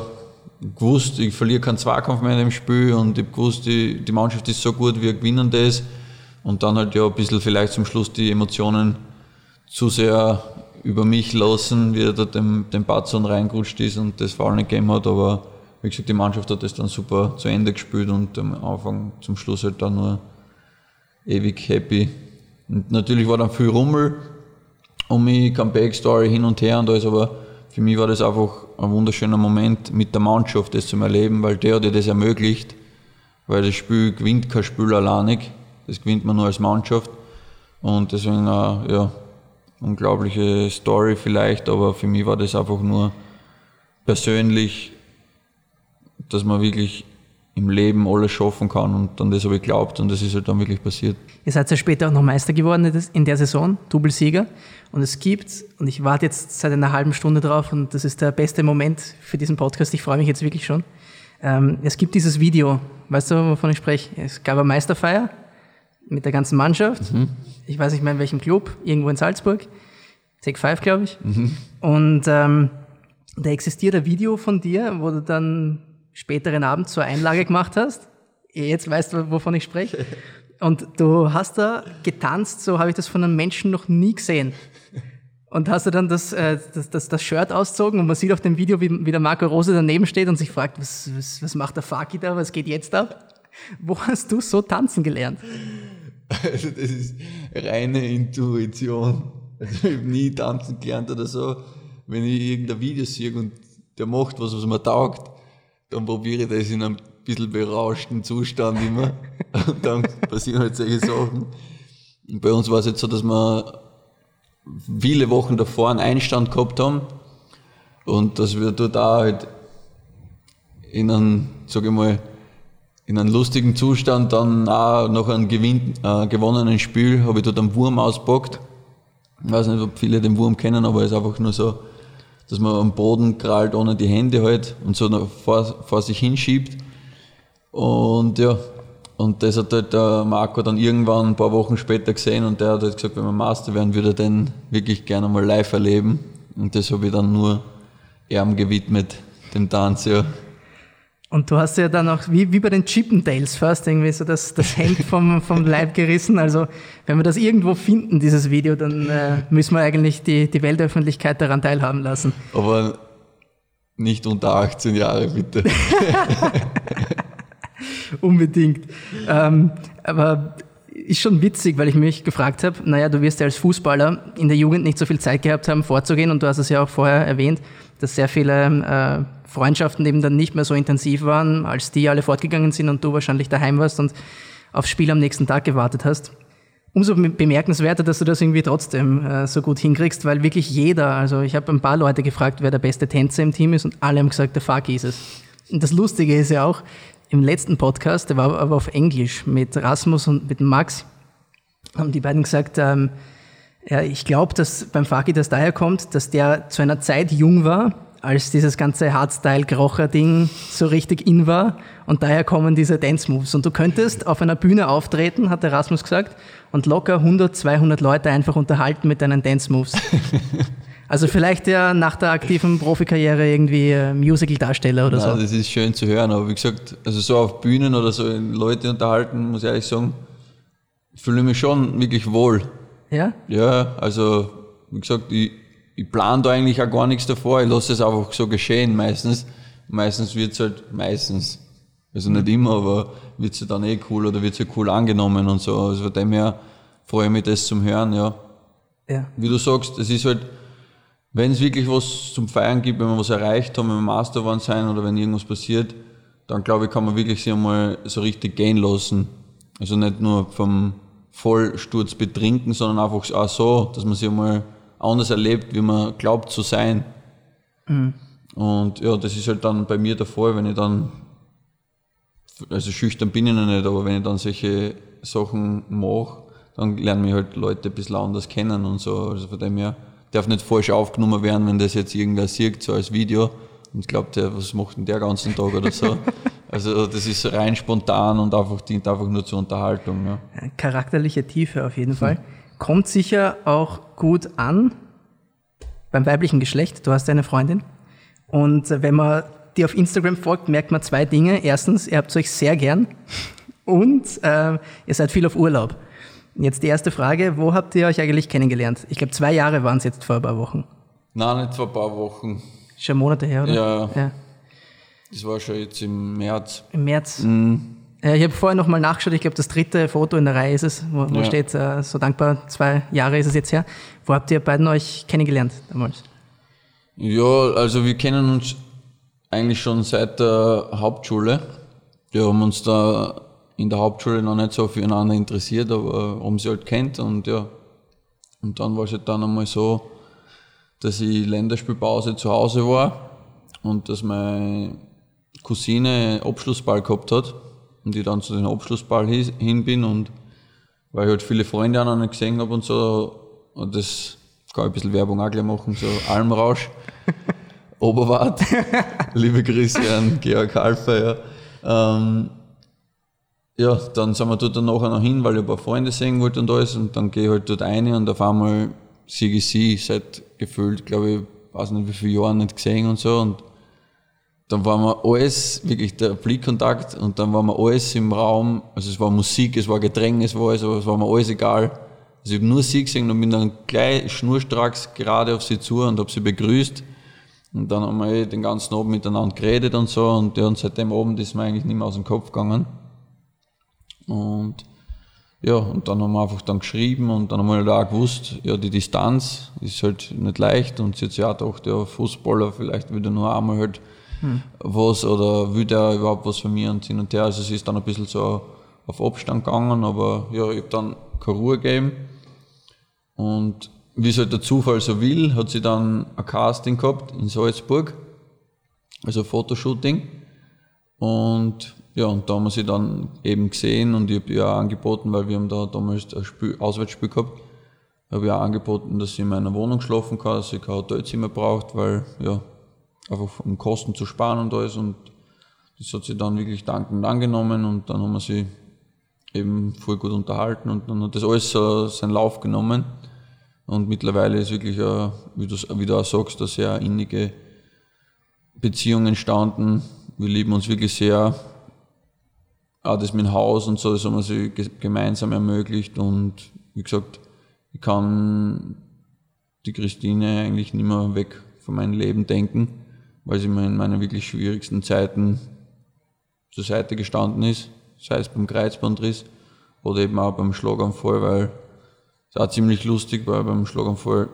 gewusst, ich verliere keinen Zweikampf mehr in dem Spiel und ich habe gewusst, die, die Mannschaft ist so gut, wir gewinnen das und dann halt ja ein bisschen vielleicht zum Schluss die Emotionen zu sehr über mich lassen, wie er da dem, dem Batzon reingerutscht ist und das Foul nicht gegeben hat, aber wie gesagt, die Mannschaft hat das dann super zu Ende gespielt und am Anfang zum Schluss halt dann nur ewig happy. Und natürlich war dann viel Rummel um mich, Comeback-Story hin und her und alles, aber für mich war das einfach ein wunderschöner Moment mit der Mannschaft, das zu erleben, weil der hat dir das ermöglicht, weil das Spiel gewinnt kein Spiel alleinig. Das gewinnt man nur als Mannschaft. Und deswegen, äh, ja, unglaubliche Story vielleicht, aber für mich war das einfach nur persönlich, dass man wirklich im Leben alles schaffen kann und dann das habe ich geglaubt und das ist halt dann wirklich passiert. Ihr seid ja später auch noch Meister geworden in der Saison, Doublesieger und es gibt, und ich warte jetzt seit einer halben Stunde drauf und das ist der beste Moment für diesen Podcast, ich freue mich jetzt wirklich schon. Ähm, es gibt dieses Video, weißt du, wovon ich spreche? Es gab eine Meisterfeier mit der ganzen Mannschaft. Mhm. Ich weiß nicht mehr in welchem Club, irgendwo in Salzburg. Take 5, glaube ich. Mhm. Und ähm, da existiert ein Video von dir, wo du dann späteren Abend zur Einlage gemacht hast. Jetzt weißt du, wovon ich spreche. Und du hast da getanzt, so habe ich das von einem Menschen noch nie gesehen. Und hast du dann das, äh, das, das, das Shirt ausgezogen und man sieht auf dem Video, wie, wie der Marco Rose daneben steht und sich fragt, was, was, was macht der Faki da, was geht jetzt ab? Wo hast du so tanzen gelernt? Also das ist reine Intuition. Also ich habe nie tanzen gelernt oder so. Wenn ich irgendein Video sehe und der macht was, was mir taugt, dann probiere ich das in einem bisschen berauschten Zustand immer. Und dann passieren halt solche Sachen. Und bei uns war es jetzt so, dass wir viele Wochen davor einen Einstand gehabt haben und dass wir dort auch halt in einem, sage ich mal, in einem lustigen Zustand dann auch nach einem gewinn, äh, gewonnenen Spiel habe ich dort einen Wurm auspackt. Ich weiß nicht, ob viele den Wurm kennen, aber es ist einfach nur so, dass man am Boden krallt ohne die Hände halt und so vor, vor sich hinschiebt. Und ja, und das hat halt der Marco dann irgendwann ein paar Wochen später gesehen und der hat halt gesagt, wenn wir Master werden, würde er den wirklich gerne mal live erleben. Und das habe ich dann nur ihm gewidmet, dem Tanz, ja. Und du hast ja dann auch, wie, wie bei den Chippendales First, irgendwie so das, das Hemd vom, vom Leib gerissen. Also, wenn wir das irgendwo finden, dieses Video, dann äh, müssen wir eigentlich die, die Weltöffentlichkeit daran teilhaben lassen. Aber nicht unter 18 Jahre, bitte. Unbedingt. Ähm, aber ist schon witzig, weil ich mich gefragt habe, naja, du wirst ja als Fußballer in der Jugend nicht so viel Zeit gehabt haben, vorzugehen und du hast es ja auch vorher erwähnt, dass sehr viele äh, Freundschaften eben dann nicht mehr so intensiv waren, als die alle fortgegangen sind und du wahrscheinlich daheim warst und aufs Spiel am nächsten Tag gewartet hast. Umso bemerkenswerter, dass du das irgendwie trotzdem äh, so gut hinkriegst, weil wirklich jeder, also ich habe ein paar Leute gefragt, wer der beste Tänzer im Team ist und alle haben gesagt, der Faki ist es. Und das Lustige ist ja auch, im letzten Podcast, der war aber auf Englisch, mit Rasmus und mit Max, haben die beiden gesagt, ähm, ja, ich glaube, dass beim Faki das daher kommt, dass der zu einer Zeit jung war, als dieses ganze Hardstyle-Krocher-Ding so richtig in war. Und daher kommen diese Dance-Moves. Und du könntest auf einer Bühne auftreten, hat der Rasmus gesagt, und locker 100, 200 Leute einfach unterhalten mit deinen Dance-Moves. Also vielleicht ja nach der aktiven Profikarriere irgendwie äh, Musical-Darsteller oder Nein, so. Das ist schön zu hören, aber wie gesagt, also so auf Bühnen oder so Leute unterhalten, muss ich ehrlich sagen, fühle mich schon wirklich wohl. Ja? Ja, also wie gesagt, ich, ich plane da eigentlich auch gar nichts davor, ich lasse es einfach so geschehen meistens. Meistens wird es halt, meistens, also nicht immer, aber wird es dann eh cool oder wird es halt cool angenommen und so. Also von dem her freue ich mich das zum Hören, ja. Ja. Wie du sagst, es ist halt, wenn es wirklich was zum Feiern gibt, wenn wir was erreicht haben, wenn wir Master waren sein oder wenn irgendwas passiert, dann glaube ich, kann man wirklich sich einmal so richtig gehen lassen. Also nicht nur vom Vollsturz betrinken, sondern einfach auch so, dass man sich einmal anders erlebt, wie man glaubt zu sein. Mhm. Und ja, das ist halt dann bei mir der Fall, wenn ich dann, also schüchtern bin ich noch nicht, aber wenn ich dann solche Sachen mache, dann lernen mich halt Leute ein bisschen anders kennen und so. Also von dem her darf nicht falsch aufgenommen werden, wenn das jetzt irgendwer sieht, so als Video und glaubt, der, was macht denn der ganzen Tag oder so. Also das ist rein spontan und einfach dient einfach nur zur Unterhaltung. Ja. Charakterliche Tiefe auf jeden Fall. Kommt sicher auch gut an beim weiblichen Geschlecht. Du hast eine Freundin. Und wenn man dir auf Instagram folgt, merkt man zwei Dinge. Erstens, ihr habt euch sehr gern und äh, ihr seid viel auf Urlaub. Jetzt die erste Frage, wo habt ihr euch eigentlich kennengelernt? Ich glaube, zwei Jahre waren es jetzt vor ein paar Wochen. Nein, nicht vor ein paar Wochen. Schon Monate her, oder? Ja. ja. Das war schon jetzt im März. Im März. Mhm. Ich habe vorher nochmal nachgeschaut, ich glaube, das dritte Foto in der Reihe ist es, wo, wo ja. steht, äh, so dankbar, zwei Jahre ist es jetzt her. Wo habt ihr beiden euch kennengelernt damals? Ja, also wir kennen uns eigentlich schon seit der Hauptschule. Wir haben uns da in der Hauptschule noch nicht so füreinander interessiert, aber haben sie halt kennt und ja. Und dann war es halt dann einmal so, dass ich Länderspielpause zu Hause war und dass meine Cousine Abschlussball gehabt hat und ich dann zu dem Abschlussball hin bin und weil ich halt viele Freunde noch nicht gesehen habe und so und das kann ich ein bisschen Werbung auch gleich machen, so Almrausch, Oberwart, liebe Grüße an Georg Halfer, ja. Ähm, ja, dann sind wir dort dann nachher noch hin, weil ich ein paar Freunde sehen wollte und alles. Und dann gehe ich halt dort rein und auf einmal sehe ich sie seit gefühlt, glaube ich, weiß nicht wie viele Jahre nicht gesehen und so. Und dann waren wir alles, wirklich der Blickkontakt und dann waren wir alles im Raum. Also es war Musik, es war Getränk, es war alles, aber es war mir alles egal. Also ich habe nur sie gesehen und bin dann gleich schnurstracks gerade auf sie zu und habe sie begrüßt. Und dann haben wir eh den ganzen Abend miteinander geredet und so. Und, ja, und seit dem Abend ist mir eigentlich nicht mehr aus dem Kopf gegangen. Und ja, und dann haben wir einfach dann geschrieben und dann haben wir halt auch gewusst, ja, die Distanz ist halt nicht leicht und sie hat sich auch gedacht, ja, Fußballer, vielleicht will er nur einmal halt hm. was oder will der überhaupt was von mir und hin und her. Also es ist dann ein bisschen so auf Abstand gegangen, aber ja, ich habe dann keine Ruhe gegeben. Und wie es halt der Zufall so will, hat sie dann ein Casting gehabt in Salzburg, also Fotoshooting. Und ja, und da haben wir sie dann eben gesehen und ich habe ihr auch angeboten, weil wir haben da damals ein Spiel, Auswärtsspiel gehabt, habe ich auch angeboten, dass sie in meiner Wohnung schlafen kann, dass sie kein Hotelzimmer braucht, weil ja, einfach um Kosten zu sparen und alles. Und das hat sie dann wirklich dankend angenommen und dann haben wir sie eben voll gut unterhalten und dann hat das alles so seinen Lauf genommen. Und mittlerweile ist wirklich, eine, wie, du, wie du auch sagst, eine sehr innige Beziehung entstanden. Wir lieben uns wirklich sehr. Auch das mit dem Haus und so, das haben wir sich gemeinsam ermöglicht. Und wie gesagt, ich kann die Christine eigentlich nicht mehr weg von meinem Leben denken, weil sie mir in meinen wirklich schwierigsten Zeiten zur Seite gestanden ist, sei es beim Kreuzbandriss oder eben auch beim Schlaganfall, weil ist auch ziemlich lustig, weil beim Schlaganfall,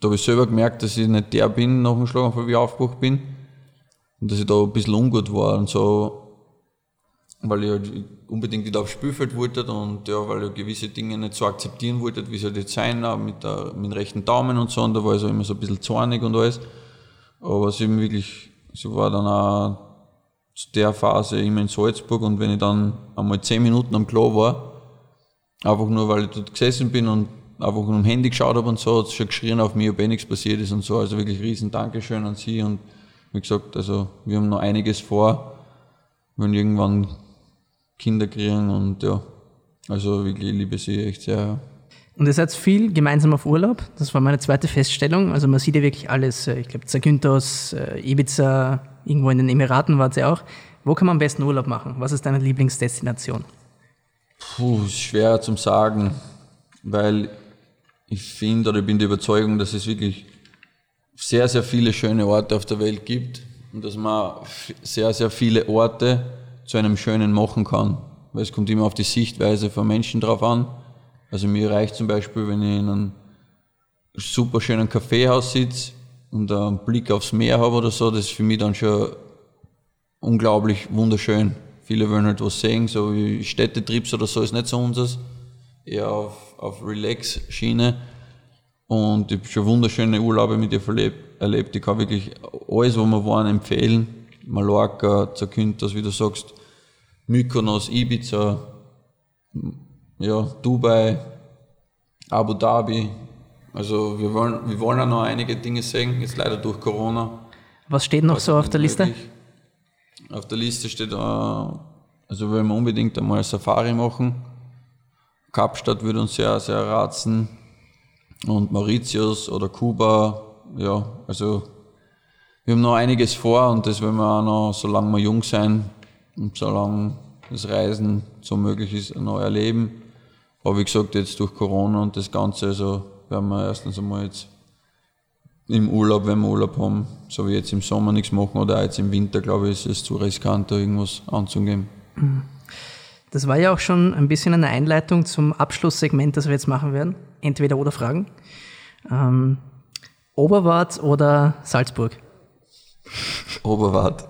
da habe ich selber gemerkt, dass ich nicht der bin nach dem Schlaganfall, wie ich aufgewacht bin. Und dass ich da ein bisschen ungut war und so, weil ich halt unbedingt wieder aufs Spielfeld wollte und ja, weil ich gewisse Dinge nicht so akzeptieren wollte, wie sie halt jetzt sein, mit, der, mit dem rechten Daumen und so, und da war ich so immer so ein bisschen zornig und alles. Aber sie eben wirklich, sie war dann auch zu der Phase immer in Salzburg und wenn ich dann einmal zehn Minuten am Klo war, Einfach nur, weil ich dort gesessen bin und einfach nur am Handy geschaut habe und so, hat es schon geschrien auf mich, ob eh nichts passiert ist und so. Also wirklich riesen Dankeschön an Sie und wie gesagt, also wir haben noch einiges vor, wenn irgendwann Kinder kriegen und ja, also wirklich liebe Sie echt sehr. Und ihr seid viel gemeinsam auf Urlaub. Das war meine zweite Feststellung. Also man sieht ja wirklich alles. Äh, ich glaube, Zakynthos, äh, Ibiza, irgendwo in den Emiraten wart ihr auch. Wo kann man am besten Urlaub machen? Was ist deine Lieblingsdestination? Puh, schwer zum sagen, weil ich finde oder ich bin der Überzeugung, dass es wirklich sehr, sehr viele schöne Orte auf der Welt gibt und dass man sehr, sehr viele Orte zu einem schönen machen kann. Weil es kommt immer auf die Sichtweise von Menschen drauf an. Also mir reicht zum Beispiel, wenn ich in einem super schönen Kaffeehaus sitze und einen Blick aufs Meer habe oder so, das ist für mich dann schon unglaublich wunderschön. Viele wollen halt was sehen, so wie Städtetrips oder so ist nicht so unseres. Eher auf, auf Relax-Schiene. Und ich habe schon wunderschöne Urlaube mit ihr verlebt, erlebt. Ich kann wirklich alles, wo wir waren, empfehlen. Mallorca, Zakynthos, wie du sagst, Mykonos, Ibiza, ja, Dubai, Abu Dhabi. Also wir wollen, wir wollen auch noch einige Dinge sehen, jetzt leider durch Corona. Was steht noch so auf der Liste? Möglich. Auf der Liste steht, äh, also wollen wir unbedingt einmal Safari machen. Kapstadt würde uns sehr, sehr ratzen. Und Mauritius oder Kuba, ja, also wir haben noch einiges vor und das wollen wir auch noch, solange wir jung sein und solange das Reisen so möglich ist, noch erleben. Aber wie gesagt, jetzt durch Corona und das Ganze, also werden wir erstens einmal jetzt im Urlaub, wenn wir Urlaub haben, so wie jetzt im Sommer nichts machen oder auch jetzt im Winter, glaube ich, ist es zu riskant, da irgendwas anzugeben. Das war ja auch schon ein bisschen eine Einleitung zum Abschlusssegment, das wir jetzt machen werden. Entweder oder Fragen. Ähm, Oberwart oder Salzburg? Oberwart.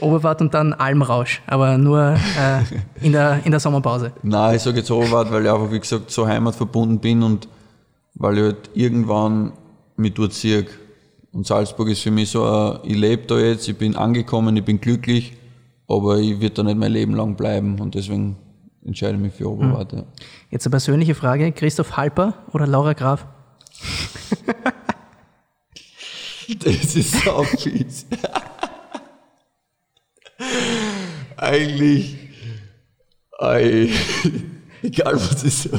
Oberwart und dann Almrausch, aber nur äh, in, der, in der Sommerpause. Nein, ich sage jetzt Oberwart, weil ich einfach, wie gesagt, so heimatverbunden bin und weil ich halt irgendwann mit dort ziehe. Und Salzburg ist für mich so, ein, ich lebe da jetzt, ich bin angekommen, ich bin glücklich, aber ich werde da nicht mein Leben lang bleiben und deswegen entscheide ich mich für Oberwart. Mhm. Jetzt eine persönliche Frage, Christoph Halper oder Laura Graf? das ist auch fies. Eigentlich, Egal was ist so.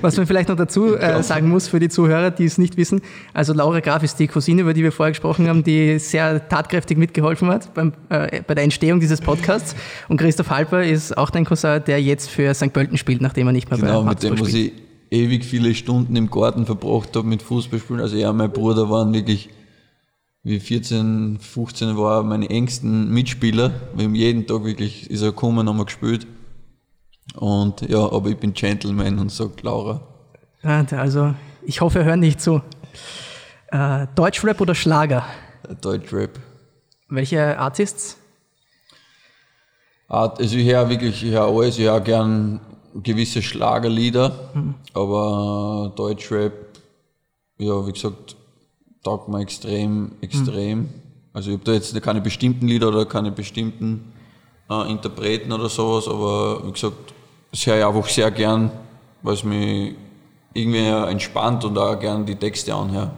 Was man vielleicht noch dazu äh, sagen muss für die Zuhörer, die es nicht wissen. Also Laura Graf ist die Cousine, über die wir vorher gesprochen haben, die sehr tatkräftig mitgeholfen hat beim, äh, bei der Entstehung dieses Podcasts. Und Christoph Halper ist auch dein Cousin, der jetzt für St. Pölten spielt, nachdem er nicht mehr Genau, bei mit dem, spielt. ich ewig viele Stunden im Garten verbracht habe mit Fußballspielen. Also er und mein Bruder waren wirklich, wie ich 14, 15 war, meine engsten Mitspieler. Wir haben jeden Tag wirklich, ist er gekommen, haben wir gespielt. Und ja, aber ich bin Gentleman und sagt Laura. Also ich hoffe, er hört nicht zu. Äh, Deutschrap oder Schlager? Deutschrap. Welche Artists? Art, also ich höre wirklich, ich höre alles, ich höre gern gewisse Schlagerlieder, aber Deutschrap, ja, wie gesagt, taugt mir extrem, extrem. Also ich habe da jetzt keine bestimmten Lieder oder keine bestimmten äh, Interpreten oder sowas, aber wie gesagt, das höre ich einfach sehr gern, weil es mich irgendwie entspannt und auch gern die Texte anhöre.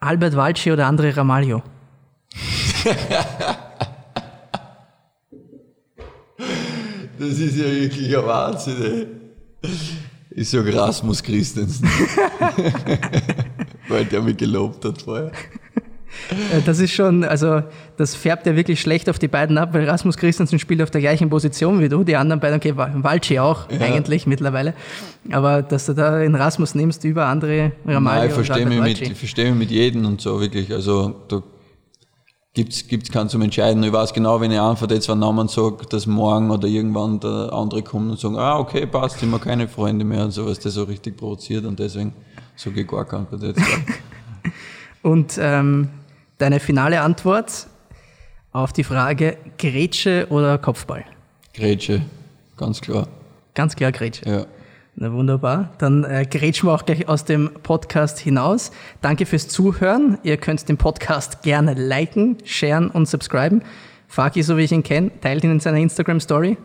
Albert Walci oder André Ramalho? Das ist ja wirklich ein Wahnsinn, ey. Ich sag Rasmus Christensen. Weil der mich gelobt hat vorher. Äh, Das ist schon, also das färbt ja wirklich schlecht auf die beiden ab, weil Rasmus Christensen spielt auf der gleichen Position wie du. Die anderen beiden, okay, Walci auch eigentlich mittlerweile. Aber dass du da in Rasmus nimmst über andere Ramalho Nein, ich verstehe mich, mit, ich versteh mich mit jedem und so, wirklich. Also da gibt's, gibt's keinen zum Entscheiden. Ich weiß genau, wenn ich einfach jetzt einen Namen sage, dass morgen oder irgendwann der andere kommt und sagen, ah, okay, passt, sind wir keine Freunde mehr und sowas, der so richtig provoziert und deswegen bei der jetzt. Und ähm, deine finale Antwort auf die Frage Grätsche oder Kopfball? Grätsche, ganz klar. Ganz klar Grätsche. Ja. Na wunderbar. Dann äh, grätschen wir auch gleich aus dem Podcast hinaus. Danke fürs Zuhören. Ihr könnt den Podcast gerne liken, sharen und subscriben. Faki, so wie ich ihn kenne, teilt ihn in seiner Instagram-Story,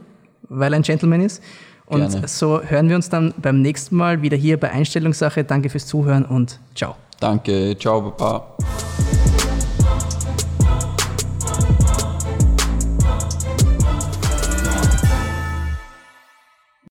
weil er ein Gentleman ist. Und Gerne. so hören wir uns dann beim nächsten Mal wieder hier bei Einstellungssache. Danke fürs Zuhören und ciao. Danke, ciao, Papa.